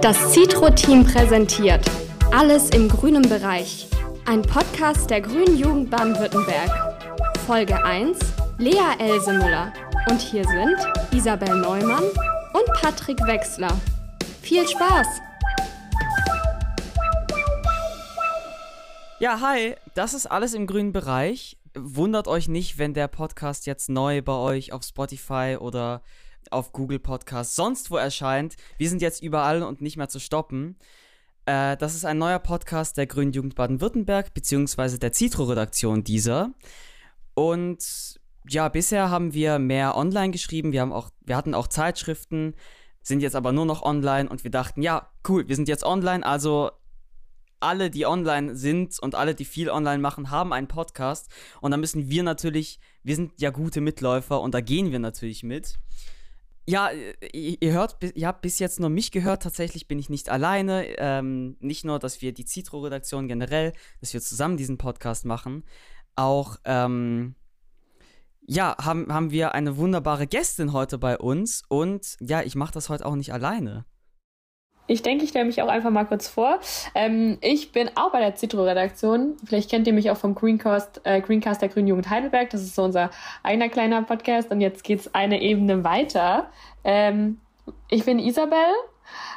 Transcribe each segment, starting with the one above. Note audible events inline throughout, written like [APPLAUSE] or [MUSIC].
Das Citro-Team präsentiert Alles im grünen Bereich. Ein Podcast der Grünen Jugend Baden-Württemberg. Folge 1 Lea Else Müller. Und hier sind Isabel Neumann und Patrick Wechsler. Viel Spaß! Ja, hi, das ist alles im grünen Bereich. Wundert euch nicht, wenn der Podcast jetzt neu bei euch auf Spotify oder auf Google Podcasts sonst wo erscheint. Wir sind jetzt überall und nicht mehr zu stoppen. Äh, das ist ein neuer Podcast der Grünen Jugend Baden-Württemberg, beziehungsweise der Citro-Redaktion dieser. Und ja, bisher haben wir mehr online geschrieben. Wir, haben auch, wir hatten auch Zeitschriften, sind jetzt aber nur noch online und wir dachten, ja, cool, wir sind jetzt online, also alle, die online sind und alle, die viel online machen, haben einen Podcast. Und da müssen wir natürlich, wir sind ja gute Mitläufer und da gehen wir natürlich mit. Ja, ihr hört, ihr habt bis jetzt nur mich gehört. Tatsächlich bin ich nicht alleine. Ähm, nicht nur, dass wir die Citro-Redaktion generell, dass wir zusammen diesen Podcast machen. Auch, ähm, ja, haben, haben wir eine wunderbare Gästin heute bei uns. Und ja, ich mache das heute auch nicht alleine. Ich denke, ich stelle mich auch einfach mal kurz vor. Ähm, ich bin auch bei der Citro-Redaktion. Vielleicht kennt ihr mich auch vom Greencast, äh, Greencast der Grünen Jugend Heidelberg. Das ist so unser eigener kleiner Podcast. Und jetzt geht es eine Ebene weiter. Ähm, ich bin Isabel,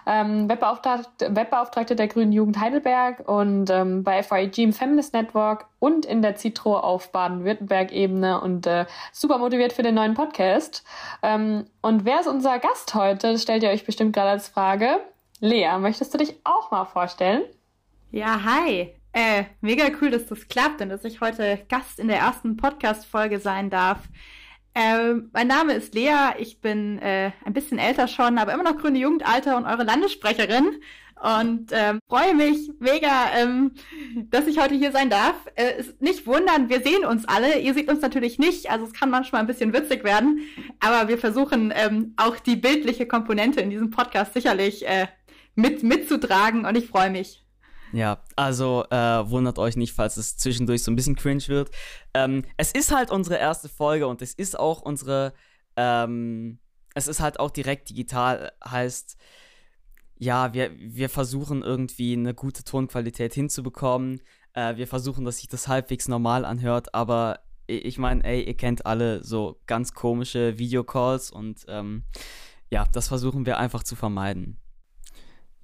ähm, Webbeauftragte, Webbeauftragte der Grünen Jugend Heidelberg und ähm, bei FIG im Feminist Network und in der Citro auf Baden-Württemberg-Ebene und äh, super motiviert für den neuen Podcast. Ähm, und wer ist unser Gast heute? Das stellt ihr euch bestimmt gerade als Frage. Lea, möchtest du dich auch mal vorstellen? Ja, hi. Äh, mega cool, dass das klappt und dass ich heute Gast in der ersten Podcast-Folge sein darf. Äh, mein Name ist Lea, ich bin äh, ein bisschen älter schon, aber immer noch grüne Jugendalter und eure Landessprecherin. Und ähm, freue mich mega, ähm, dass ich heute hier sein darf. Äh, nicht wundern, wir sehen uns alle. Ihr seht uns natürlich nicht, also es kann manchmal ein bisschen witzig werden. Aber wir versuchen ähm, auch die bildliche Komponente in diesem Podcast sicherlich äh, mit, mitzutragen und ich freue mich. Ja, also äh, wundert euch nicht, falls es zwischendurch so ein bisschen cringe wird. Ähm, es ist halt unsere erste Folge und es ist auch unsere, ähm, es ist halt auch direkt digital, heißt, ja, wir, wir versuchen irgendwie eine gute Tonqualität hinzubekommen. Äh, wir versuchen, dass sich das halbwegs normal anhört, aber ich meine, ey, ihr kennt alle so ganz komische Videocalls und ähm, ja, das versuchen wir einfach zu vermeiden.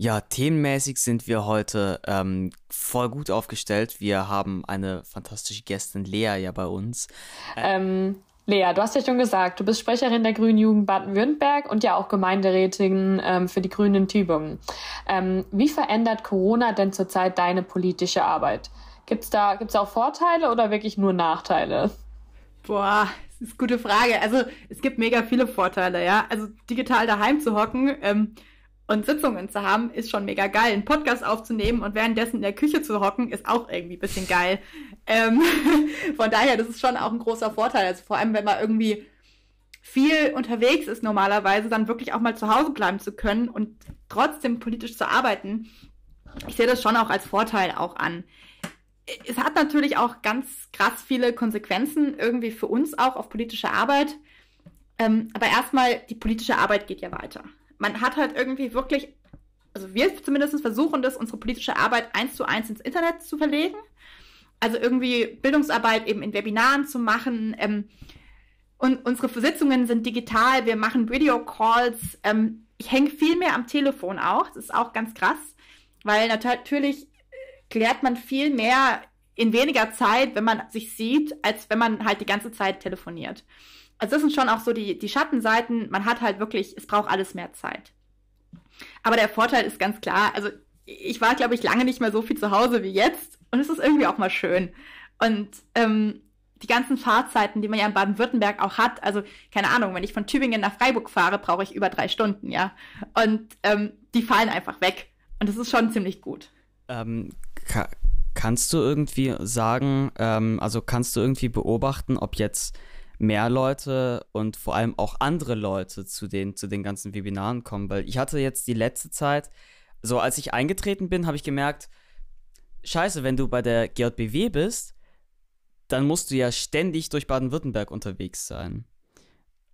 Ja, themenmäßig sind wir heute ähm, voll gut aufgestellt. Wir haben eine fantastische Gästin, Lea, ja bei uns. Äh, ähm, Lea, du hast ja schon gesagt, du bist Sprecherin der Grünen Jugend Baden-Württemberg und ja auch Gemeinderätin ähm, für die Grünen in Tübingen. Ähm, wie verändert Corona denn zurzeit deine politische Arbeit? Gibt es da, gibt's auch Vorteile oder wirklich nur Nachteile? Boah, das ist eine gute Frage. Also es gibt mega viele Vorteile, ja. Also digital daheim zu hocken, ähm, und Sitzungen zu haben, ist schon mega geil. Einen Podcast aufzunehmen und währenddessen in der Küche zu hocken, ist auch irgendwie ein bisschen geil. Ähm, [LAUGHS] von daher, das ist schon auch ein großer Vorteil. Also vor allem, wenn man irgendwie viel unterwegs ist normalerweise, dann wirklich auch mal zu Hause bleiben zu können und trotzdem politisch zu arbeiten. Ich sehe das schon auch als Vorteil auch an. Es hat natürlich auch ganz krass viele Konsequenzen irgendwie für uns auch auf politische Arbeit. Ähm, aber erstmal, die politische Arbeit geht ja weiter man hat halt irgendwie wirklich, also wir zumindest versuchen das, unsere politische Arbeit eins zu eins ins Internet zu verlegen. Also irgendwie Bildungsarbeit eben in Webinaren zu machen. Ähm, und unsere Sitzungen sind digital, wir machen Video-Calls. Ähm, ich hänge viel mehr am Telefon auch, das ist auch ganz krass, weil natürlich klärt man viel mehr in weniger Zeit, wenn man sich sieht, als wenn man halt die ganze Zeit telefoniert. Also das sind schon auch so die, die Schattenseiten. Man hat halt wirklich, es braucht alles mehr Zeit. Aber der Vorteil ist ganz klar, also ich war, glaube ich, lange nicht mehr so viel zu Hause wie jetzt. Und es ist irgendwie auch mal schön. Und ähm, die ganzen Fahrzeiten, die man ja in Baden-Württemberg auch hat, also keine Ahnung, wenn ich von Tübingen nach Freiburg fahre, brauche ich über drei Stunden, ja. Und ähm, die fallen einfach weg. Und das ist schon ziemlich gut. Ähm, ka kannst du irgendwie sagen, ähm, also kannst du irgendwie beobachten, ob jetzt mehr Leute und vor allem auch andere Leute zu den, zu den ganzen Webinaren kommen. Weil ich hatte jetzt die letzte Zeit, so als ich eingetreten bin, habe ich gemerkt, scheiße, wenn du bei der GJBW bist, dann musst du ja ständig durch Baden-Württemberg unterwegs sein.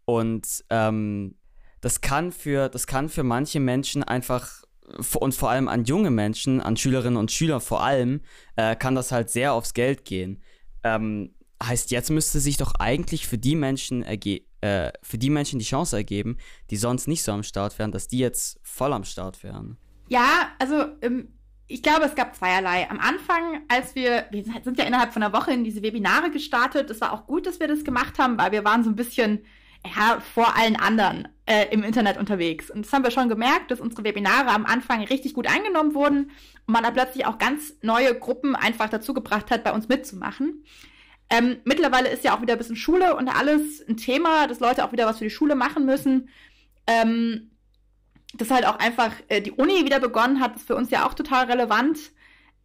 Und ähm, das kann für, das kann für manche Menschen einfach und vor allem an junge Menschen, an Schülerinnen und Schüler vor allem, äh, kann das halt sehr aufs Geld gehen. Ähm, heißt, jetzt müsste sich doch eigentlich für die Menschen äh, für die Menschen die Chance ergeben, die sonst nicht so am Start wären, dass die jetzt voll am Start wären. Ja, also ähm, ich glaube, es gab zweierlei. Am Anfang, als wir, wir sind ja innerhalb von einer Woche in diese Webinare gestartet, es war auch gut, dass wir das gemacht haben, weil wir waren so ein bisschen ja, vor allen anderen äh, im Internet unterwegs. Und das haben wir schon gemerkt, dass unsere Webinare am Anfang richtig gut eingenommen wurden und man da plötzlich auch ganz neue Gruppen einfach dazu gebracht hat, bei uns mitzumachen. Ähm, mittlerweile ist ja auch wieder ein bisschen Schule und alles ein Thema, dass Leute auch wieder was für die Schule machen müssen. Ähm, dass halt auch einfach äh, die Uni wieder begonnen hat, ist für uns ja auch total relevant.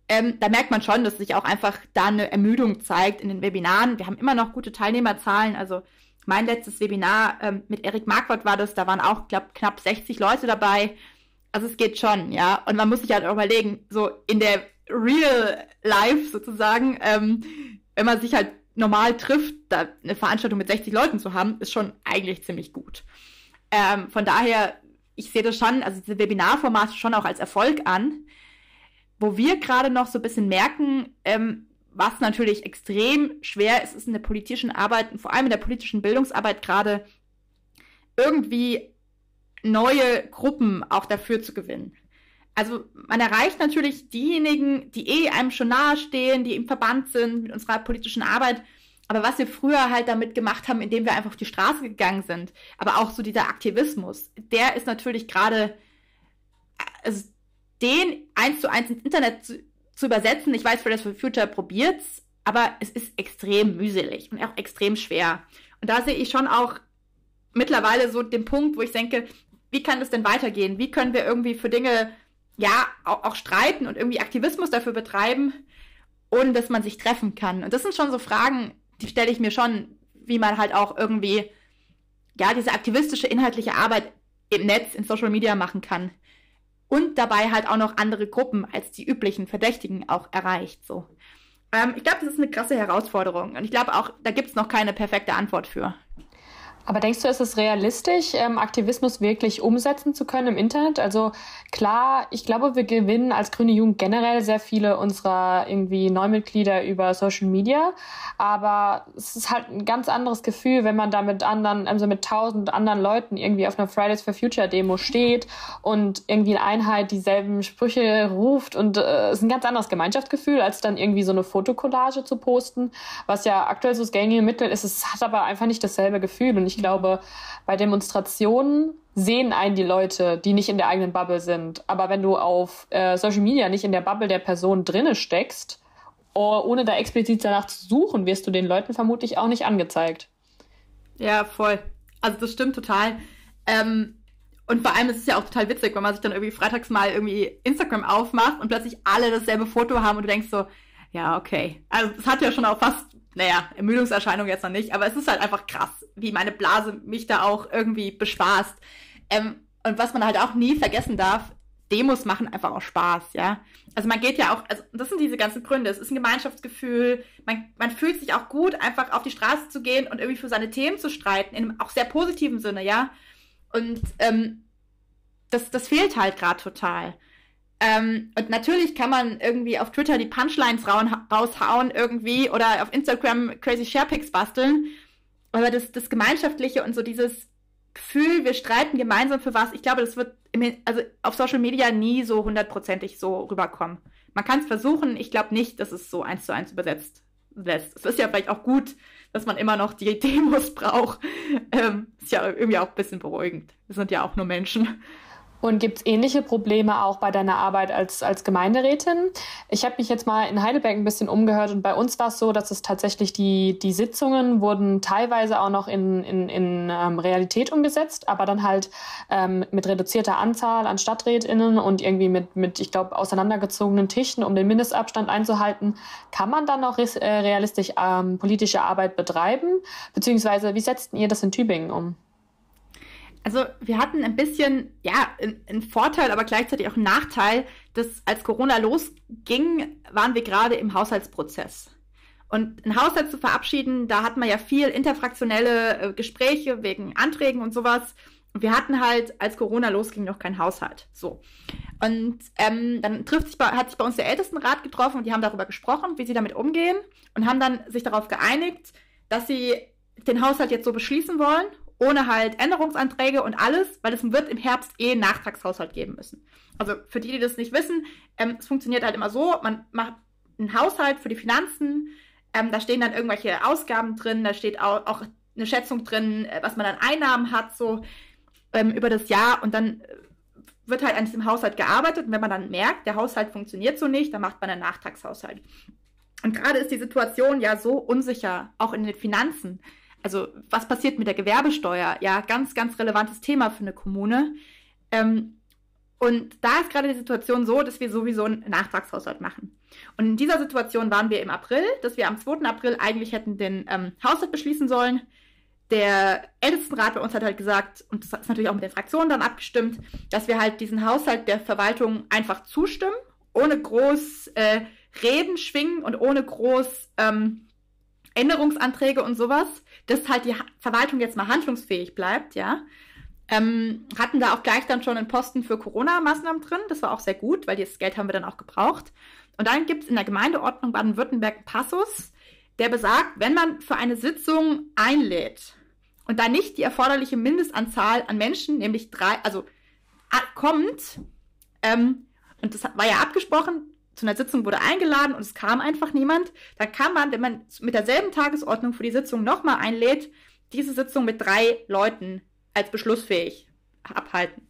Ähm, da merkt man schon, dass sich auch einfach da eine Ermüdung zeigt in den Webinaren. Wir haben immer noch gute Teilnehmerzahlen. Also mein letztes Webinar ähm, mit Erik Marquardt war das, da waren auch glaub, knapp 60 Leute dabei. Also es geht schon, ja. Und man muss sich halt auch überlegen, so in der Real Life sozusagen, ähm, wenn man sich halt normal trifft, da eine Veranstaltung mit 60 Leuten zu haben, ist schon eigentlich ziemlich gut. Ähm, von daher ich sehe das schon, also diese Webinarformate schon auch als Erfolg an. Wo wir gerade noch so ein bisschen merken, ähm, was natürlich extrem schwer ist, ist in der politischen Arbeit vor allem in der politischen Bildungsarbeit gerade irgendwie neue Gruppen auch dafür zu gewinnen. Also man erreicht natürlich diejenigen, die eh einem schon nahestehen, die im Verband sind mit unserer politischen Arbeit aber was wir früher halt damit gemacht haben, indem wir einfach auf die Straße gegangen sind, aber auch so dieser Aktivismus, der ist natürlich gerade, also den eins zu eins ins Internet zu, zu übersetzen. Ich weiß, Fridays for Future probiert's, aber es ist extrem mühselig und auch extrem schwer. Und da sehe ich schon auch mittlerweile so den Punkt, wo ich denke, wie kann es denn weitergehen? Wie können wir irgendwie für Dinge, ja, auch, auch streiten und irgendwie Aktivismus dafür betreiben, ohne dass man sich treffen kann? Und das sind schon so Fragen, die stelle ich mir schon, wie man halt auch irgendwie, ja, diese aktivistische inhaltliche Arbeit im Netz, in Social Media machen kann. Und dabei halt auch noch andere Gruppen als die üblichen Verdächtigen auch erreicht, so. Ähm, ich glaube, das ist eine krasse Herausforderung. Und ich glaube auch, da gibt es noch keine perfekte Antwort für. Aber denkst du, ist es realistisch, ähm, Aktivismus wirklich umsetzen zu können im Internet? Also klar, ich glaube, wir gewinnen als Grüne Jugend generell sehr viele unserer irgendwie Neumitglieder über Social Media. Aber es ist halt ein ganz anderes Gefühl, wenn man da mit anderen, also mit tausend anderen Leuten irgendwie auf einer Fridays for Future Demo steht und irgendwie in Einheit dieselben Sprüche ruft. Und äh, es ist ein ganz anderes Gemeinschaftsgefühl, als dann irgendwie so eine Fotokollage zu posten, was ja aktuell so das gängige Mittel ist. Es hat aber einfach nicht dasselbe Gefühl. Und ich glaube, bei Demonstrationen sehen einen die Leute, die nicht in der eigenen Bubble sind. Aber wenn du auf äh, Social Media nicht in der Bubble der Person drinne steckst, oh, ohne da explizit danach zu suchen, wirst du den Leuten vermutlich auch nicht angezeigt. Ja, voll. Also das stimmt total. Ähm, und vor allem ist es ja auch total witzig, wenn man sich dann irgendwie freitags mal irgendwie Instagram aufmacht und plötzlich alle dasselbe Foto haben und du denkst so, ja, okay. Also es hat ja schon auch fast naja, Ermüdungserscheinung jetzt noch nicht, aber es ist halt einfach krass, wie meine Blase mich da auch irgendwie bespaßt. Ähm, und was man halt auch nie vergessen darf, Demos machen einfach auch Spaß, ja. Also man geht ja auch, also das sind diese ganzen Gründe. Es ist ein Gemeinschaftsgefühl, man, man fühlt sich auch gut, einfach auf die Straße zu gehen und irgendwie für seine Themen zu streiten, in einem auch sehr positiven Sinne, ja. Und ähm, das, das fehlt halt gerade total. Ähm, und natürlich kann man irgendwie auf Twitter die Punchlines raushauen irgendwie oder auf Instagram crazy Sharepics basteln. Aber das, das Gemeinschaftliche und so dieses Gefühl, wir streiten gemeinsam für was, ich glaube, das wird im, also auf Social Media nie so hundertprozentig so rüberkommen. Man kann es versuchen, ich glaube nicht, dass es so eins zu eins übersetzt lässt. Es ist ja vielleicht auch gut, dass man immer noch die [LAUGHS] Demos braucht. Ähm, ist ja irgendwie auch ein bisschen beruhigend. Wir sind ja auch nur Menschen. Und gibt es ähnliche Probleme auch bei deiner Arbeit als, als Gemeinderätin? Ich habe mich jetzt mal in Heidelberg ein bisschen umgehört und bei uns war es so, dass es tatsächlich die, die Sitzungen wurden teilweise auch noch in, in, in ähm, Realität umgesetzt, aber dann halt ähm, mit reduzierter Anzahl an StadträtInnen und irgendwie mit, mit ich glaube, auseinandergezogenen Tischen, um den Mindestabstand einzuhalten. Kann man dann noch äh, realistisch ähm, politische Arbeit betreiben? Beziehungsweise wie setzt ihr das in Tübingen um? Also wir hatten ein bisschen, ja, einen Vorteil, aber gleichzeitig auch einen Nachteil, dass als Corona losging, waren wir gerade im Haushaltsprozess. Und einen Haushalt zu verabschieden, da hat man ja viel interfraktionelle äh, Gespräche wegen Anträgen und sowas. Und wir hatten halt, als Corona losging, noch keinen Haushalt. So. Und ähm, dann trifft sich bei, hat sich bei uns der Ältestenrat getroffen und die haben darüber gesprochen, wie sie damit umgehen und haben dann sich darauf geeinigt, dass sie den Haushalt jetzt so beschließen wollen, ohne halt Änderungsanträge und alles, weil es wird im Herbst eh einen Nachtragshaushalt geben müssen. Also für die, die das nicht wissen, ähm, es funktioniert halt immer so, man macht einen Haushalt für die Finanzen, ähm, da stehen dann irgendwelche Ausgaben drin, da steht auch, auch eine Schätzung drin, äh, was man an Einnahmen hat, so ähm, über das Jahr und dann äh, wird halt an diesem Haushalt gearbeitet und wenn man dann merkt, der Haushalt funktioniert so nicht, dann macht man einen Nachtragshaushalt. Und gerade ist die Situation ja so unsicher, auch in den Finanzen. Also was passiert mit der Gewerbesteuer? Ja, ganz, ganz relevantes Thema für eine Kommune. Ähm, und da ist gerade die Situation so, dass wir sowieso einen Nachtragshaushalt machen. Und in dieser Situation waren wir im April, dass wir am 2. April eigentlich hätten den ähm, Haushalt beschließen sollen. Der Ältestenrat bei uns hat halt gesagt, und das ist natürlich auch mit den Fraktionen dann abgestimmt, dass wir halt diesen Haushalt der Verwaltung einfach zustimmen, ohne groß äh, Reden schwingen und ohne groß ähm, Änderungsanträge und sowas, dass halt die Verwaltung jetzt mal handlungsfähig bleibt, ja. Ähm, hatten da auch gleich dann schon einen Posten für Corona-Maßnahmen drin. Das war auch sehr gut, weil das Geld haben wir dann auch gebraucht. Und dann gibt es in der Gemeindeordnung Baden-Württemberg Passus, der besagt, wenn man für eine Sitzung einlädt und da nicht die erforderliche Mindestanzahl an Menschen, nämlich drei, also kommt, ähm, und das war ja abgesprochen, zu einer Sitzung wurde eingeladen und es kam einfach niemand, dann kann man, wenn man mit derselben Tagesordnung für die Sitzung nochmal einlädt, diese Sitzung mit drei Leuten als beschlussfähig abhalten.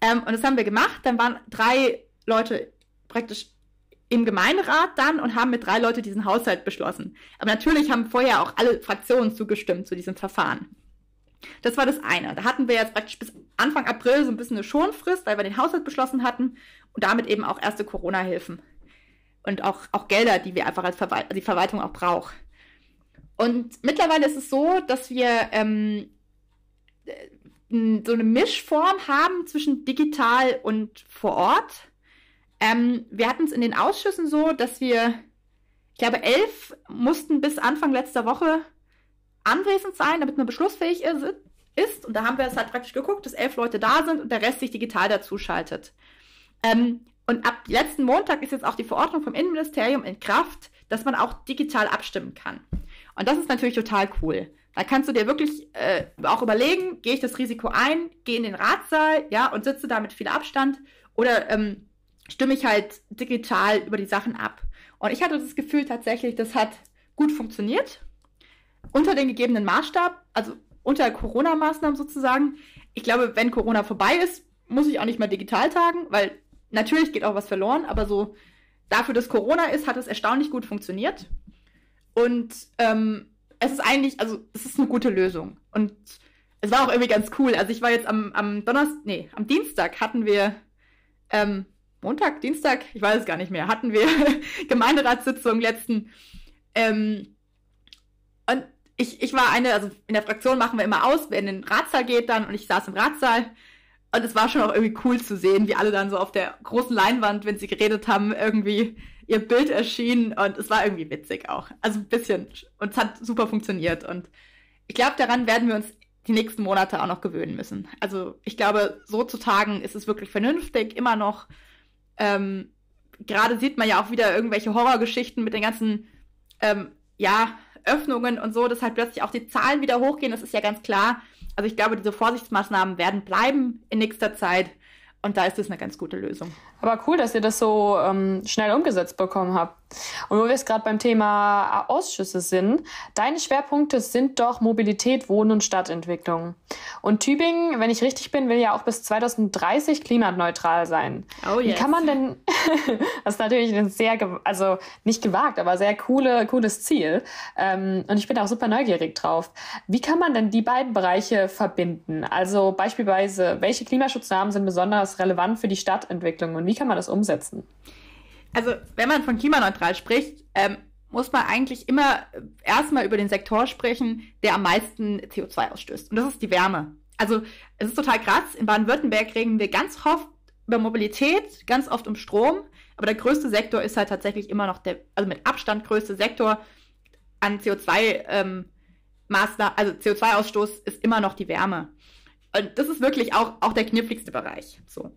Ähm, und das haben wir gemacht. Dann waren drei Leute praktisch im Gemeinderat dann und haben mit drei Leuten diesen Haushalt beschlossen. Aber natürlich haben vorher auch alle Fraktionen zugestimmt zu diesem Verfahren. Das war das eine. Da hatten wir jetzt praktisch bis Anfang April so ein bisschen eine Schonfrist, weil wir den Haushalt beschlossen hatten und damit eben auch erste Corona-Hilfen. Und auch, auch Gelder, die wir einfach als Verwalt die Verwaltung auch braucht. Und mittlerweile ist es so, dass wir ähm, so eine Mischform haben zwischen digital und vor Ort. Ähm, wir hatten es in den Ausschüssen so, dass wir, ich glaube, elf mussten bis Anfang letzter Woche anwesend sein, damit man beschlussfähig ist. Ist. Und da haben wir es halt praktisch geguckt, dass elf Leute da sind und der Rest sich digital dazuschaltet. Ähm, und ab letzten Montag ist jetzt auch die Verordnung vom Innenministerium in Kraft, dass man auch digital abstimmen kann. Und das ist natürlich total cool. Da kannst du dir wirklich äh, auch überlegen, gehe ich das Risiko ein, gehe in den Ratssaal, ja, und sitze da mit viel Abstand oder ähm, stimme ich halt digital über die Sachen ab. Und ich hatte das Gefühl tatsächlich, das hat gut funktioniert. Unter den gegebenen Maßstab, also unter Corona-Maßnahmen sozusagen. Ich glaube, wenn Corona vorbei ist, muss ich auch nicht mehr digital tagen, weil natürlich geht auch was verloren, aber so dafür, dass Corona ist, hat es erstaunlich gut funktioniert. Und ähm, es ist eigentlich, also es ist eine gute Lösung. Und es war auch irgendwie ganz cool. Also ich war jetzt am, am Donnerstag, nee, am Dienstag hatten wir, ähm, Montag, Dienstag, ich weiß es gar nicht mehr, hatten wir [LAUGHS] Gemeinderatssitzung letzten. Ähm, und ich, ich war eine, also in der Fraktion machen wir immer aus, wer in den Ratssaal geht dann und ich saß im Ratssaal. Und es war schon auch irgendwie cool zu sehen, wie alle dann so auf der großen Leinwand, wenn sie geredet haben, irgendwie ihr Bild erschien und es war irgendwie witzig auch. Also ein bisschen. Und es hat super funktioniert. Und ich glaube, daran werden wir uns die nächsten Monate auch noch gewöhnen müssen. Also ich glaube, so zu tagen ist es wirklich vernünftig, immer noch. Ähm, Gerade sieht man ja auch wieder irgendwelche Horrorgeschichten mit den ganzen, ähm, ja, Öffnungen und so, dass halt plötzlich auch die Zahlen wieder hochgehen, das ist ja ganz klar. Also ich glaube, diese Vorsichtsmaßnahmen werden bleiben in nächster Zeit. Und da ist es eine ganz gute Lösung. Aber cool, dass ihr das so ähm, schnell umgesetzt bekommen habt. Und wo wir jetzt gerade beim Thema Ausschüsse sind, deine Schwerpunkte sind doch Mobilität, Wohnen und Stadtentwicklung. Und Tübingen, wenn ich richtig bin, will ja auch bis 2030 klimaneutral sein. Oh yes. Wie kann man denn, [LAUGHS] das ist natürlich ein sehr, also nicht gewagt, aber sehr coole, cooles Ziel. Ähm, und ich bin auch super neugierig drauf. Wie kann man denn die beiden Bereiche verbinden? Also beispielsweise, welche Klimaschutznahmen sind besonders relevant für die Stadtentwicklung und wie kann man das umsetzen? Also, wenn man von klimaneutral spricht, ähm, muss man eigentlich immer erstmal über den Sektor sprechen, der am meisten CO2 ausstößt. Und das ist die Wärme. Also, es ist total krass. In Baden-Württemberg reden wir ganz oft über Mobilität, ganz oft um Strom, Aber der größte Sektor ist halt tatsächlich immer noch der, also mit Abstand größte Sektor an CO2 ähm, Maßnahmen, also CO2-Ausstoß ist immer noch die Wärme. Und das ist wirklich auch, auch der kniffligste Bereich. So.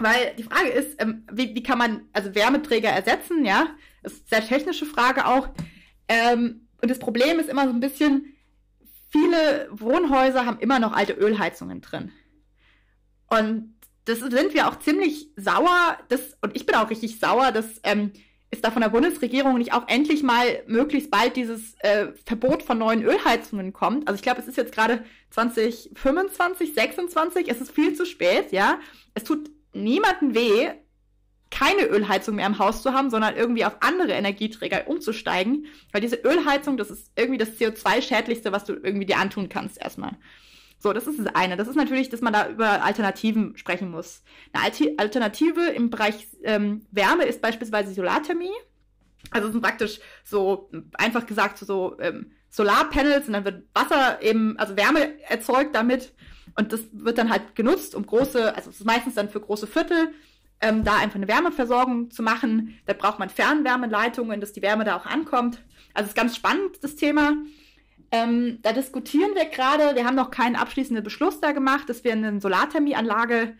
Weil die Frage ist, ähm, wie, wie kann man also Wärmeträger ersetzen, ja? Das ist eine sehr technische Frage auch. Ähm, und das Problem ist immer so ein bisschen, viele Wohnhäuser haben immer noch alte Ölheizungen drin. Und das sind wir auch ziemlich sauer, das, und ich bin auch richtig sauer, dass ähm, es da von der Bundesregierung nicht auch endlich mal möglichst bald dieses äh, Verbot von neuen Ölheizungen kommt. Also ich glaube, es ist jetzt gerade 2025, 26, es ist viel zu spät, ja. Es tut niemanden weh, keine Ölheizung mehr im Haus zu haben, sondern irgendwie auf andere Energieträger umzusteigen, weil diese Ölheizung, das ist irgendwie das CO2-schädlichste, was du irgendwie dir antun kannst erstmal. So, das ist das eine. Das ist natürlich, dass man da über Alternativen sprechen muss. Eine Alternative im Bereich ähm, Wärme ist beispielsweise Solarthermie. Also es sind praktisch so, einfach gesagt, so ähm, Solarpanels und dann wird Wasser eben, also Wärme erzeugt damit und das wird dann halt genutzt, um große, also es ist meistens dann für große Viertel, ähm, da einfach eine Wärmeversorgung zu machen. Da braucht man Fernwärmeleitungen, dass die Wärme da auch ankommt. Also es ist ganz spannend, das Thema. Ähm, da diskutieren wir gerade, wir haben noch keinen abschließenden Beschluss da gemacht, dass wir eine Solarthermieanlage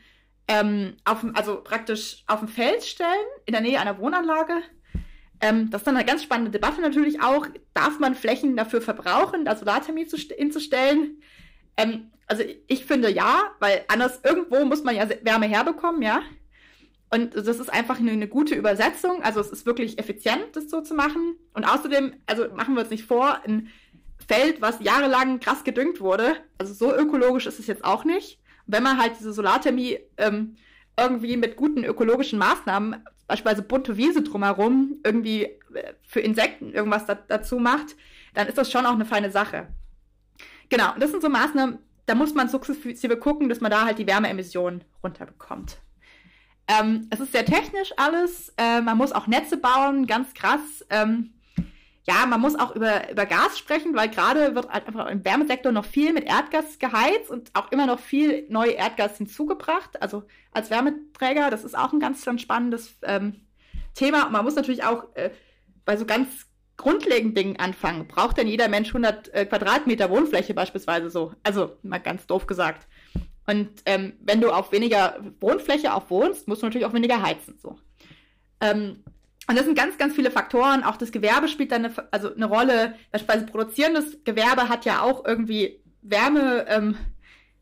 ähm, auf, also praktisch auf dem Feld stellen, in der Nähe einer Wohnanlage. Ähm, das ist dann eine ganz spannende Debatte natürlich auch. Darf man Flächen dafür verbrauchen, da Solarthermie zu, hinzustellen? Ähm, also ich finde ja, weil anders irgendwo muss man ja Wärme herbekommen, ja. Und das ist einfach eine, eine, gute Übersetzung. Also es ist wirklich effizient, das so zu machen. Und außerdem, also machen wir uns nicht vor, ein Feld, was jahrelang krass gedüngt wurde. Also so ökologisch ist es jetzt auch nicht. wenn man halt diese Solarthermie ähm, irgendwie mit guten ökologischen Maßnahmen, beispielsweise bunte Wiese drumherum, irgendwie äh, für Insekten irgendwas da, dazu macht, dann ist das schon auch eine feine Sache. Genau, das sind so Maßnahmen, da muss man sukzessive gucken, dass man da halt die Wärmeemissionen runterbekommt. Ähm, es ist sehr technisch alles. Äh, man muss auch Netze bauen, ganz krass. Ähm, ja, man muss auch über, über Gas sprechen, weil gerade wird halt einfach im Wärmesektor noch viel mit Erdgas geheizt und auch immer noch viel neu Erdgas hinzugebracht. Also als Wärmeträger, das ist auch ein ganz, ganz spannendes ähm, Thema. Und man muss natürlich auch äh, bei so ganz grundlegenden Dingen anfangen. Braucht denn jeder Mensch 100 äh, Quadratmeter Wohnfläche beispielsweise so? Also mal ganz doof gesagt. Und ähm, wenn du auf weniger Wohnfläche auch wohnst, musst du natürlich auch weniger heizen. So. Ähm, und das sind ganz, ganz viele Faktoren. Auch das Gewerbe spielt da eine, also eine Rolle. Beispielsweise produzierendes Gewerbe hat ja auch irgendwie Wärme, ähm,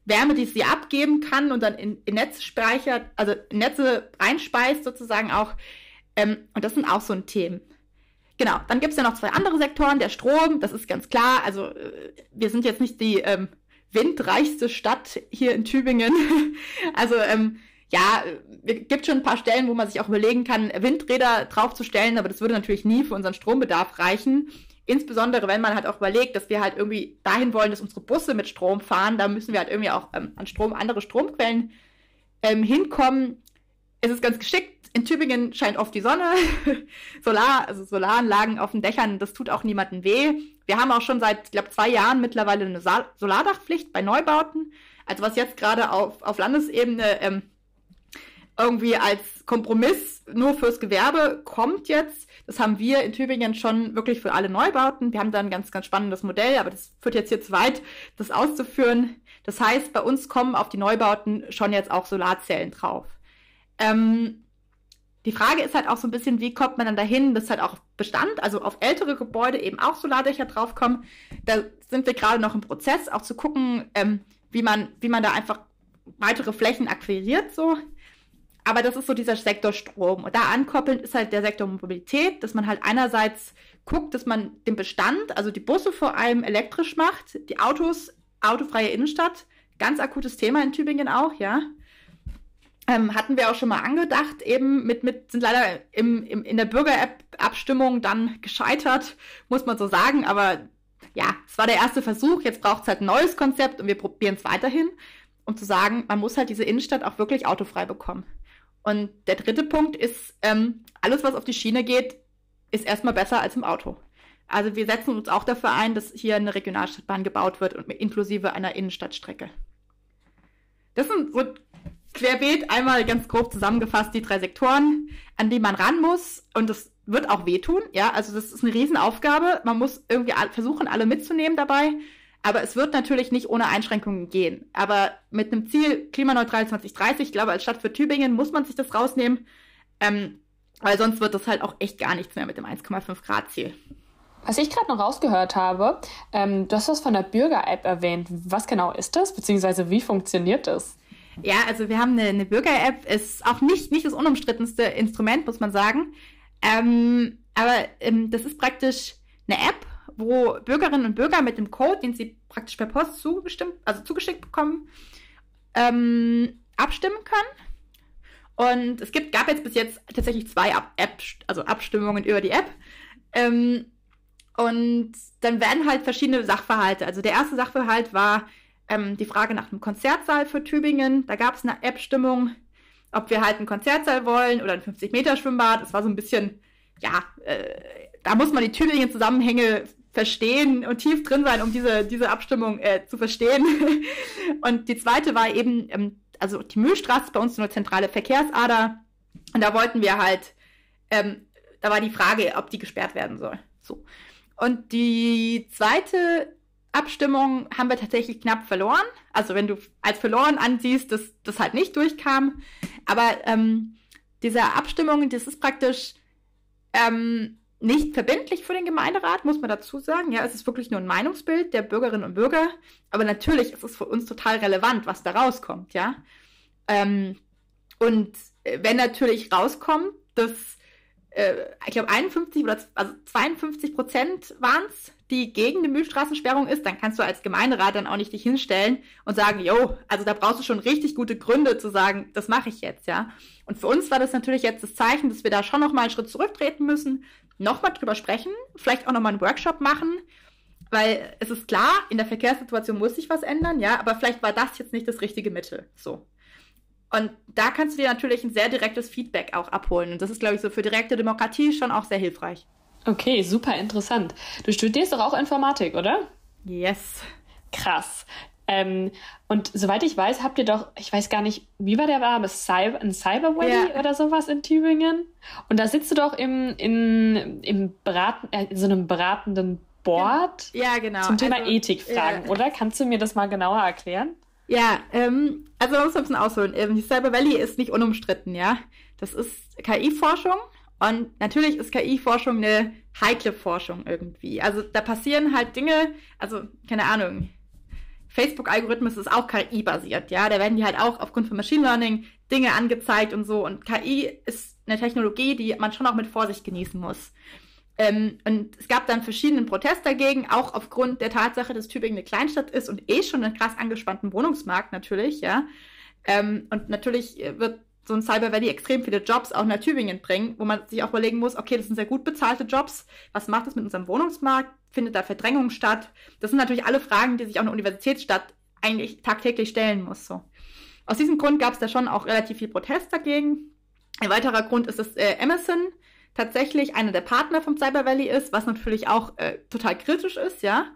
Wärme, die sie abgeben kann und dann in, in Netze speichert, also in Netze einspeist sozusagen auch. Ähm, und das sind auch so ein Themen. Genau, dann gibt es ja noch zwei andere Sektoren. Der Strom, das ist ganz klar. Also äh, wir sind jetzt nicht die ähm, windreichste Stadt hier in Tübingen. [LAUGHS] also ähm, ja, es gibt schon ein paar Stellen, wo man sich auch überlegen kann, Windräder draufzustellen, aber das würde natürlich nie für unseren Strombedarf reichen. Insbesondere, wenn man halt auch überlegt, dass wir halt irgendwie dahin wollen, dass unsere Busse mit Strom fahren, da müssen wir halt irgendwie auch ähm, an Strom, andere Stromquellen ähm, hinkommen. Es ist ganz geschickt. In Tübingen scheint oft die Sonne. [LAUGHS] Solar, also Solaranlagen auf den Dächern, das tut auch niemandem weh. Wir haben auch schon seit, ich glaube, zwei Jahren mittlerweile eine Solardachpflicht bei Neubauten. Also was jetzt gerade auf, auf Landesebene ähm, irgendwie als Kompromiss nur fürs Gewerbe kommt jetzt. Das haben wir in Tübingen schon wirklich für alle Neubauten. Wir haben da ein ganz, ganz spannendes Modell, aber das führt jetzt hier zu weit, das auszuführen. Das heißt, bei uns kommen auf die Neubauten schon jetzt auch Solarzellen drauf. Ähm, die Frage ist halt auch so ein bisschen, wie kommt man dann dahin, dass halt auch Bestand, also auf ältere Gebäude eben auch Solardächer draufkommen. Da sind wir gerade noch im Prozess, auch zu gucken, ähm, wie man, wie man da einfach weitere Flächen akquiriert, so. Aber das ist so dieser Sektor Strom. Und da ankoppelnd ist halt der Sektor Mobilität, dass man halt einerseits guckt, dass man den Bestand, also die Busse vor allem elektrisch macht, die Autos, autofreie Innenstadt, ganz akutes Thema in Tübingen auch, ja. Ähm, hatten wir auch schon mal angedacht, eben mit, mit sind leider im, im, in der Bürger-App-Abstimmung dann gescheitert, muss man so sagen. Aber ja, es war der erste Versuch. Jetzt braucht es halt ein neues Konzept und wir probieren es weiterhin, um zu sagen, man muss halt diese Innenstadt auch wirklich autofrei bekommen. Und der dritte Punkt ist, ähm, alles, was auf die Schiene geht, ist erstmal besser als im Auto. Also wir setzen uns auch dafür ein, dass hier eine Regionalstadtbahn gebaut wird und inklusive einer Innenstadtstrecke. Das sind so querbeet einmal ganz grob zusammengefasst die drei Sektoren. an die man ran muss und das wird auch wehtun, ja, also das ist eine Riesenaufgabe. Man muss irgendwie versuchen, alle mitzunehmen dabei. Aber es wird natürlich nicht ohne Einschränkungen gehen. Aber mit einem Ziel klimaneutral 2030, ich glaube, als Stadt für Tübingen muss man sich das rausnehmen. Ähm, weil sonst wird das halt auch echt gar nichts mehr mit dem 1,5 Grad Ziel. Was ich gerade noch rausgehört habe, ähm, du hast was von der Bürger-App erwähnt. Was genau ist das? Beziehungsweise wie funktioniert das? Ja, also wir haben eine, eine Bürger-App, ist auch nicht, nicht das unumstrittenste Instrument, muss man sagen. Ähm, aber ähm, das ist praktisch eine App, wo Bürgerinnen und Bürger mit dem Code, den sie praktisch per Post zugestimmt, also zugeschickt bekommen, ähm, abstimmen können. Und es gibt, gab jetzt bis jetzt tatsächlich zwei Ab App, also Abstimmungen über die App. Ähm, und dann werden halt verschiedene Sachverhalte. Also der erste Sachverhalt war ähm, die Frage nach einem Konzertsaal für Tübingen. Da gab es eine App-Stimmung, ob wir halt einen Konzertsaal wollen oder ein 50-Meter-Schwimmbad. Das war so ein bisschen, ja, äh, da muss man die Tübingen-Zusammenhänge verstehen und tief drin sein, um diese, diese Abstimmung äh, zu verstehen. [LAUGHS] und die zweite war eben, ähm, also die Mühlstraße ist bei uns eine zentrale Verkehrsader. Und da wollten wir halt, ähm, da war die Frage, ob die gesperrt werden soll. So. Und die zweite Abstimmung haben wir tatsächlich knapp verloren. Also wenn du als verloren ansiehst, dass das halt nicht durchkam. Aber ähm, diese Abstimmung, das ist praktisch ähm, nicht verbindlich für den Gemeinderat, muss man dazu sagen. Ja, es ist wirklich nur ein Meinungsbild der Bürgerinnen und Bürger. Aber natürlich ist es für uns total relevant, was da rauskommt, ja. Ähm, und äh, wenn natürlich rauskommt, dass äh, ich glaube 51 oder also 52 Prozent waren es, die gegen eine Mühlstraßensperrung ist, dann kannst du als Gemeinderat dann auch nicht dich hinstellen und sagen, jo, also da brauchst du schon richtig gute Gründe zu sagen, das mache ich jetzt, ja. Und für uns war das natürlich jetzt das Zeichen, dass wir da schon noch mal einen Schritt zurücktreten müssen, nochmal drüber sprechen, vielleicht auch nochmal einen Workshop machen, weil es ist klar, in der Verkehrssituation muss sich was ändern, ja, aber vielleicht war das jetzt nicht das richtige Mittel, so. Und da kannst du dir natürlich ein sehr direktes Feedback auch abholen. Und das ist, glaube ich, so für direkte Demokratie schon auch sehr hilfreich. Okay, super interessant. Du studierst doch auch Informatik, oder? Yes. Krass. Ähm, und soweit ich weiß, habt ihr doch, ich weiß gar nicht, wie war der Name? Cyber, ein Cyber ja. oder sowas in Tübingen? Und da sitzt du doch im, in, im beraten, äh, in so einem beratenden Board ja, genau. zum Thema also, Ethikfragen, ja. oder? Kannst du mir das mal genauer erklären? Ja, ähm, also man muss ein bisschen ausholen. Ähm, die Cyber Valley ist nicht unumstritten, ja. Das ist KI-Forschung und natürlich ist KI-Forschung eine heikle Forschung irgendwie. Also da passieren halt Dinge, also keine Ahnung, Facebook-Algorithmus ist auch KI-basiert, ja. Da werden die halt auch aufgrund von Machine Learning Dinge angezeigt und so. Und KI ist eine Technologie, die man schon auch mit Vorsicht genießen muss. Ähm, und es gab dann verschiedenen Protest dagegen, auch aufgrund der Tatsache, dass Tübingen eine Kleinstadt ist und eh schon einen krass angespannten Wohnungsmarkt natürlich, ja. Ähm, und natürlich wird so ein Cyber Valley extrem viele Jobs auch nach Tübingen bringen, wo man sich auch überlegen muss, okay, das sind sehr gut bezahlte Jobs. Was macht das mit unserem Wohnungsmarkt? Findet da Verdrängung statt? Das sind natürlich alle Fragen, die sich auch eine Universitätsstadt eigentlich tagtäglich stellen muss. So. Aus diesem Grund gab es da schon auch relativ viel Protest dagegen. Ein weiterer Grund ist, dass äh, Emerson tatsächlich einer der Partner vom Cyber Valley ist, was natürlich auch äh, total kritisch ist, ja.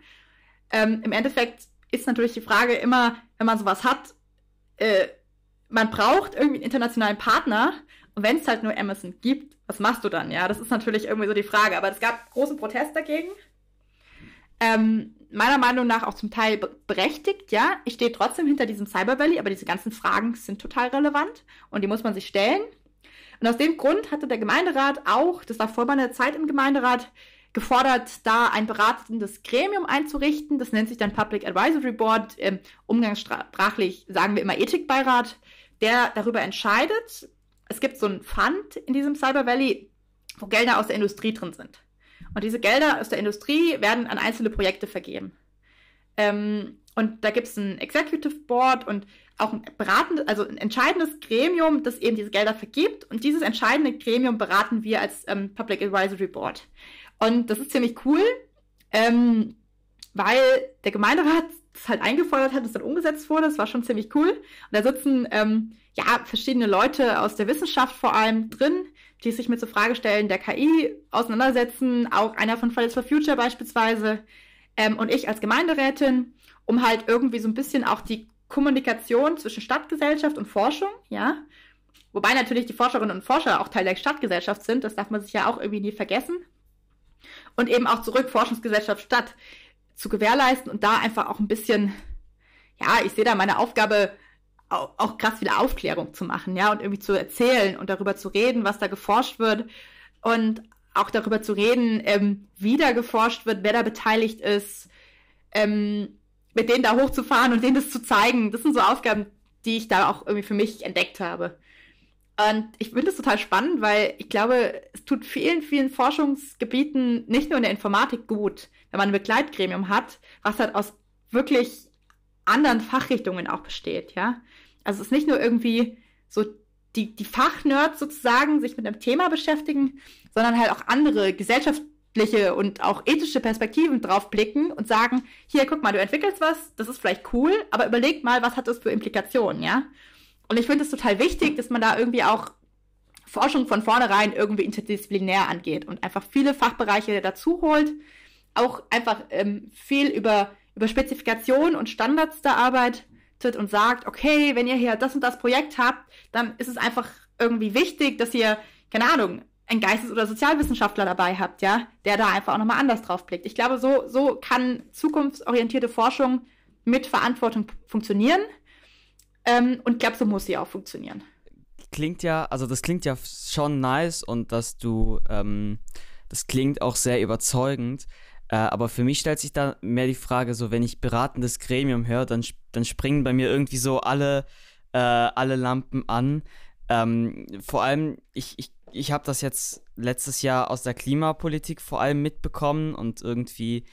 Ähm, Im Endeffekt ist natürlich die Frage immer, wenn man sowas hat, äh, man braucht irgendwie einen internationalen Partner. Und wenn es halt nur Amazon gibt, was machst du dann? Ja, das ist natürlich irgendwie so die Frage. Aber es gab großen Protest dagegen. Ähm, meiner Meinung nach auch zum Teil berechtigt, ja. Ich stehe trotzdem hinter diesem Cyber Valley, aber diese ganzen Fragen sind total relevant und die muss man sich stellen. Und aus dem Grund hatte der Gemeinderat auch, das war vor meiner Zeit im Gemeinderat, gefordert, da ein beratendes Gremium einzurichten. Das nennt sich dann Public Advisory Board. Ähm, umgangssprachlich sagen wir immer Ethikbeirat der darüber entscheidet. Es gibt so ein Fund in diesem Cyber Valley, wo Gelder aus der Industrie drin sind. Und diese Gelder aus der Industrie werden an einzelne Projekte vergeben. Ähm, und da gibt es ein Executive Board und auch ein beratendes, also ein entscheidendes Gremium, das eben diese Gelder vergibt. Und dieses entscheidende Gremium beraten wir als ähm, Public Advisory Board. Und das ist ziemlich cool, ähm, weil der Gemeinderat das halt eingefordert hat, das dann umgesetzt wurde. Das war schon ziemlich cool. Und da sitzen ähm, ja verschiedene Leute aus der Wissenschaft vor allem drin, die sich mit so Fragestellen der KI auseinandersetzen. Auch einer von Fridays for Future beispielsweise ähm, und ich als Gemeinderätin, um halt irgendwie so ein bisschen auch die Kommunikation zwischen Stadtgesellschaft und Forschung, ja, wobei natürlich die Forscherinnen und Forscher auch Teil der Stadtgesellschaft sind, das darf man sich ja auch irgendwie nie vergessen. Und eben auch zurück Forschungsgesellschaft Stadt zu gewährleisten und da einfach auch ein bisschen, ja, ich sehe da meine Aufgabe, auch, auch krass wieder Aufklärung zu machen, ja, und irgendwie zu erzählen und darüber zu reden, was da geforscht wird und auch darüber zu reden, ähm, wie da geforscht wird, wer da beteiligt ist, ähm, mit denen da hochzufahren und denen das zu zeigen. Das sind so Aufgaben, die ich da auch irgendwie für mich entdeckt habe. Und ich finde das total spannend, weil ich glaube, es tut vielen, vielen Forschungsgebieten nicht nur in der Informatik gut, wenn man ein Begleitgremium hat, was halt aus wirklich anderen Fachrichtungen auch besteht, ja. Also es ist nicht nur irgendwie so die, die Fachnerds sozusagen sich mit einem Thema beschäftigen, sondern halt auch andere gesellschaftliche und auch ethische Perspektiven drauf blicken und sagen, hier, guck mal, du entwickelst was, das ist vielleicht cool, aber überleg mal, was hat das für Implikationen, ja? Und ich finde es total wichtig, dass man da irgendwie auch Forschung von vornherein irgendwie interdisziplinär angeht und einfach viele Fachbereiche dazu holt, auch einfach ähm, viel über, über Spezifikation und Standards der arbeitet und sagt, okay, wenn ihr hier das und das Projekt habt, dann ist es einfach irgendwie wichtig, dass ihr, keine Ahnung, einen Geistes- oder Sozialwissenschaftler dabei habt, ja, der da einfach auch nochmal anders drauf blickt. Ich glaube, so, so kann zukunftsorientierte Forschung mit Verantwortung funktionieren. Ähm, und ich glaube, so muss sie auch funktionieren. Klingt ja, also das klingt ja schon nice und dass du, ähm, das klingt auch sehr überzeugend. Äh, aber für mich stellt sich da mehr die Frage, so wenn ich beratendes Gremium höre, dann, dann springen bei mir irgendwie so alle, äh, alle Lampen an. Ähm, vor allem, ich, ich, ich habe das jetzt letztes Jahr aus der Klimapolitik vor allem mitbekommen und irgendwie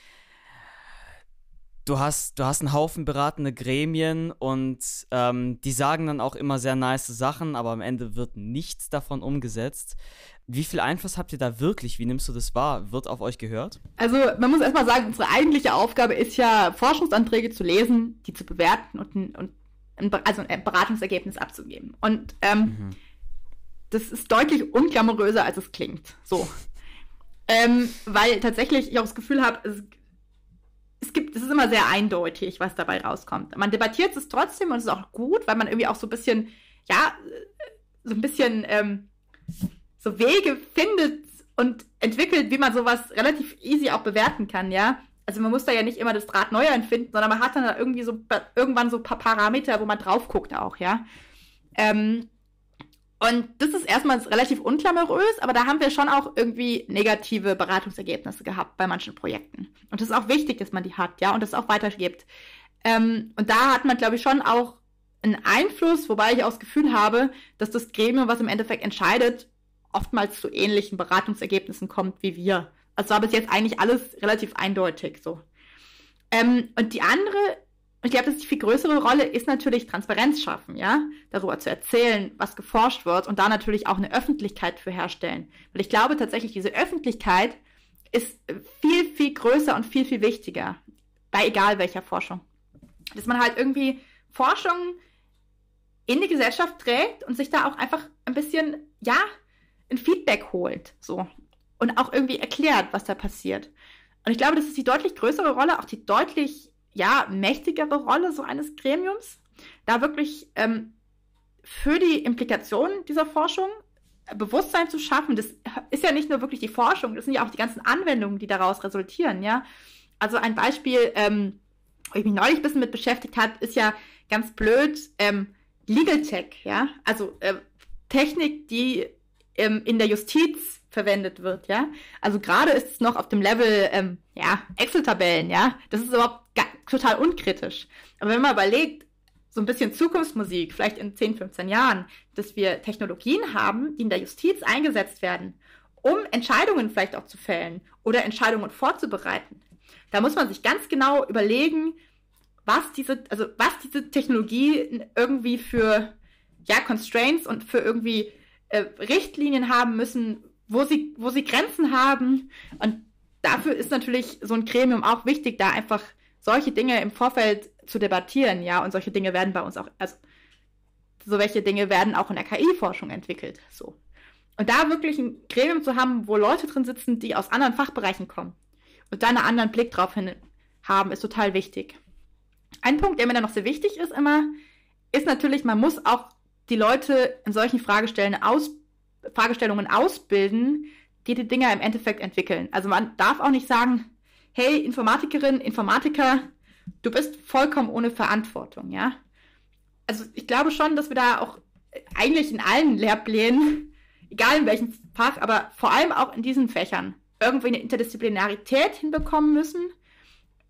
du hast, du hast einen Haufen beratende Gremien und ähm, die sagen dann auch immer sehr nice Sachen, aber am Ende wird nichts davon umgesetzt. Wie viel Einfluss habt ihr da wirklich? Wie nimmst du das wahr? Wird auf euch gehört? Also, man muss erstmal sagen, unsere eigentliche Aufgabe ist ja, Forschungsanträge zu lesen, die zu bewerten und, und ein, also ein Beratungsergebnis abzugeben. Und ähm, mhm. das ist deutlich unglamouröser, als es klingt. So. Ähm, weil tatsächlich ich auch das Gefühl habe, es gibt, es ist immer sehr eindeutig, was dabei rauskommt. Man debattiert es trotzdem und es ist auch gut, weil man irgendwie auch so ein bisschen, ja, so ein bisschen ähm, so Wege findet und entwickelt, wie man sowas relativ easy auch bewerten kann, ja. Also man muss da ja nicht immer das Draht neu empfinden, sondern man hat dann irgendwie so irgendwann so ein paar Parameter, wo man drauf guckt auch, ja. Ähm, und das ist erstmal relativ unklamourös, aber da haben wir schon auch irgendwie negative Beratungsergebnisse gehabt bei manchen Projekten. Und das ist auch wichtig, dass man die hat, ja, und das auch weitergibt. Ähm, und da hat man, glaube ich, schon auch einen Einfluss, wobei ich auch das Gefühl habe, dass das Gremium, was im Endeffekt entscheidet, oftmals zu ähnlichen Beratungsergebnissen kommt wie wir. Also war bis jetzt eigentlich alles relativ eindeutig so. Ähm, und die andere ich glaube, dass die viel größere Rolle ist natürlich Transparenz schaffen, ja, darüber zu erzählen, was geforscht wird und da natürlich auch eine Öffentlichkeit für herstellen. Weil ich glaube tatsächlich, diese Öffentlichkeit ist viel, viel größer und viel, viel wichtiger bei egal welcher Forschung. Dass man halt irgendwie Forschung in die Gesellschaft trägt und sich da auch einfach ein bisschen, ja, ein Feedback holt, so. Und auch irgendwie erklärt, was da passiert. Und ich glaube, das ist die deutlich größere Rolle, auch die deutlich ja, mächtigere Rolle so eines Gremiums, da wirklich ähm, für die Implikationen dieser Forschung Bewusstsein zu schaffen. Das ist ja nicht nur wirklich die Forschung, das sind ja auch die ganzen Anwendungen, die daraus resultieren, ja. Also ein Beispiel, ähm, wo ich mich neulich ein bisschen mit beschäftigt hat, ist ja ganz blöd, ähm, Legal Tech, ja. Also äh, Technik, die ähm, in der Justiz verwendet wird, ja. Also gerade ist es noch auf dem Level, ähm, ja, Excel-Tabellen, ja. Das ist überhaupt total unkritisch. Aber wenn man überlegt, so ein bisschen Zukunftsmusik, vielleicht in 10, 15 Jahren, dass wir Technologien haben, die in der Justiz eingesetzt werden, um Entscheidungen vielleicht auch zu fällen oder Entscheidungen vorzubereiten. Da muss man sich ganz genau überlegen, was diese, also was diese Technologie irgendwie für ja, Constraints und für irgendwie äh, Richtlinien haben müssen, wo sie, wo sie Grenzen haben. Und dafür ist natürlich so ein Gremium auch wichtig, da einfach solche Dinge im Vorfeld zu debattieren, ja, und solche Dinge werden bei uns auch, also so welche Dinge werden auch in der KI-Forschung entwickelt, so. Und da wirklich ein Gremium zu haben, wo Leute drin sitzen, die aus anderen Fachbereichen kommen und da einen anderen Blick drauf hin haben, ist total wichtig. Ein Punkt, der mir dann noch sehr wichtig ist immer, ist natürlich, man muss auch die Leute in solchen Fragestellungen, aus, Fragestellungen ausbilden, die die Dinger im Endeffekt entwickeln. Also man darf auch nicht sagen, hey, Informatikerin, Informatiker, du bist vollkommen ohne Verantwortung, ja. Also ich glaube schon, dass wir da auch eigentlich in allen Lehrplänen, egal in welchem Fach, aber vor allem auch in diesen Fächern, irgendwie eine Interdisziplinarität hinbekommen müssen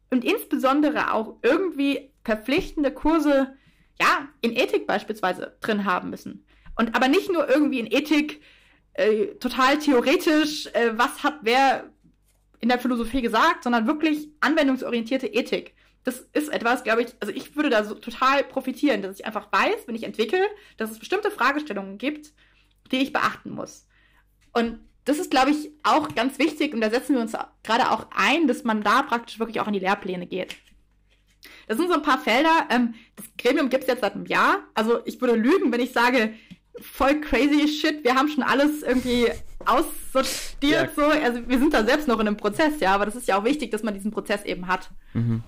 und insbesondere auch irgendwie verpflichtende Kurse, ja, in Ethik beispielsweise drin haben müssen. Und aber nicht nur irgendwie in Ethik äh, total theoretisch, äh, was hat wer in der Philosophie gesagt, sondern wirklich anwendungsorientierte Ethik. Das ist etwas, glaube ich, also ich würde da so total profitieren, dass ich einfach weiß, wenn ich entwickle, dass es bestimmte Fragestellungen gibt, die ich beachten muss. Und das ist, glaube ich, auch ganz wichtig und da setzen wir uns gerade auch ein, dass man da praktisch wirklich auch in die Lehrpläne geht. Das sind so ein paar Felder. Ähm, das Gremium gibt es jetzt seit einem Jahr. Also ich würde lügen, wenn ich sage, voll crazy shit, wir haben schon alles irgendwie aussortiert. Ja. So. Also wir sind da selbst noch in einem Prozess, ja, aber das ist ja auch wichtig, dass man diesen Prozess eben hat. Mhm.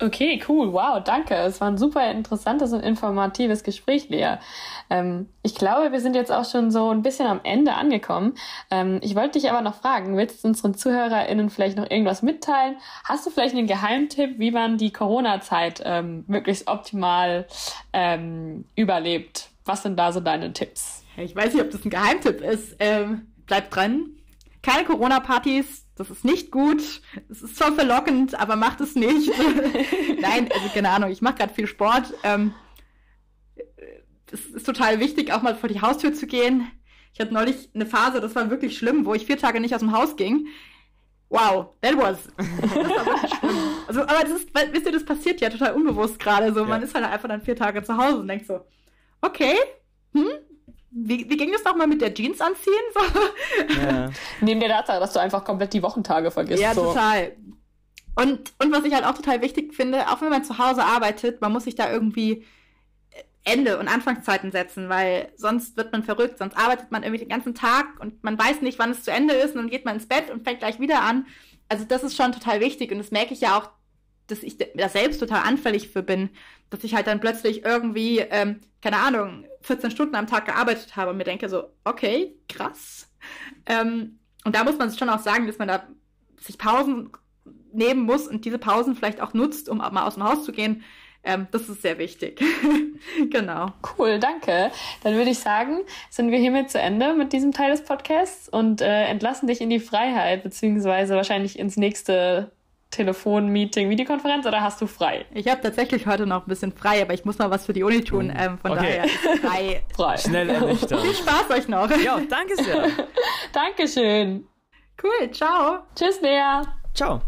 Okay, cool. Wow, danke. Es war ein super interessantes und informatives Gespräch, Lea. Ähm, ich glaube, wir sind jetzt auch schon so ein bisschen am Ende angekommen. Ähm, ich wollte dich aber noch fragen, willst du unseren ZuhörerInnen vielleicht noch irgendwas mitteilen? Hast du vielleicht einen Geheimtipp, wie man die Corona-Zeit ähm, möglichst optimal ähm, überlebt? Was sind da so deine Tipps? Ich weiß nicht, ob das ein Geheimtipp ist. Ähm, bleib dran. Keine Corona-Partys, das ist nicht gut, es ist zwar verlockend, aber macht es nicht. [LAUGHS] Nein, also keine Ahnung, ich mache gerade viel Sport. Ähm, es ist total wichtig, auch mal vor die Haustür zu gehen. Ich hatte neulich eine Phase, das war wirklich schlimm, wo ich vier Tage nicht aus dem Haus ging. Wow, that was. [LAUGHS] Also, aber das ist, wisst ihr, das passiert ja total unbewusst gerade. So, ja. man ist halt einfach dann vier Tage zu Hause und denkt so, okay, hm, wie, wie ging das nochmal mit der Jeans anziehen? So? [LAUGHS] Ja. Neben der Tatsache, dass du einfach komplett die Wochentage vergisst. Ja, so. total. Und, und was ich halt auch total wichtig finde, auch wenn man zu Hause arbeitet, man muss sich da irgendwie Ende- und Anfangszeiten setzen, weil sonst wird man verrückt, sonst arbeitet man irgendwie den ganzen Tag und man weiß nicht, wann es zu Ende ist und dann geht man ins Bett und fängt gleich wieder an. Also das ist schon total wichtig und das merke ich ja auch, dass ich da selbst total anfällig für bin, dass ich halt dann plötzlich irgendwie, ähm, keine Ahnung, 14 Stunden am Tag gearbeitet habe und mir denke so, okay, krass. Ähm, und da muss man schon auch sagen, dass man da sich Pausen nehmen muss und diese Pausen vielleicht auch nutzt, um mal aus dem Haus zu gehen. Ähm, das ist sehr wichtig. [LAUGHS] genau. Cool, danke. Dann würde ich sagen, sind wir hiermit zu Ende mit diesem Teil des Podcasts und äh, entlassen dich in die Freiheit, beziehungsweise wahrscheinlich ins nächste Telefonmeeting, Videokonferenz oder hast du frei? Ich habe tatsächlich heute noch ein bisschen frei, aber ich muss mal was für die Uni tun. Hm. Ähm, von okay. daher ist frei. [LAUGHS] frei. Schnell ernüchtert. Viel Spaß euch noch. Ja, danke sehr. [LAUGHS] Dankeschön. Cool, ciao. Tschüss, Lea. Ciao.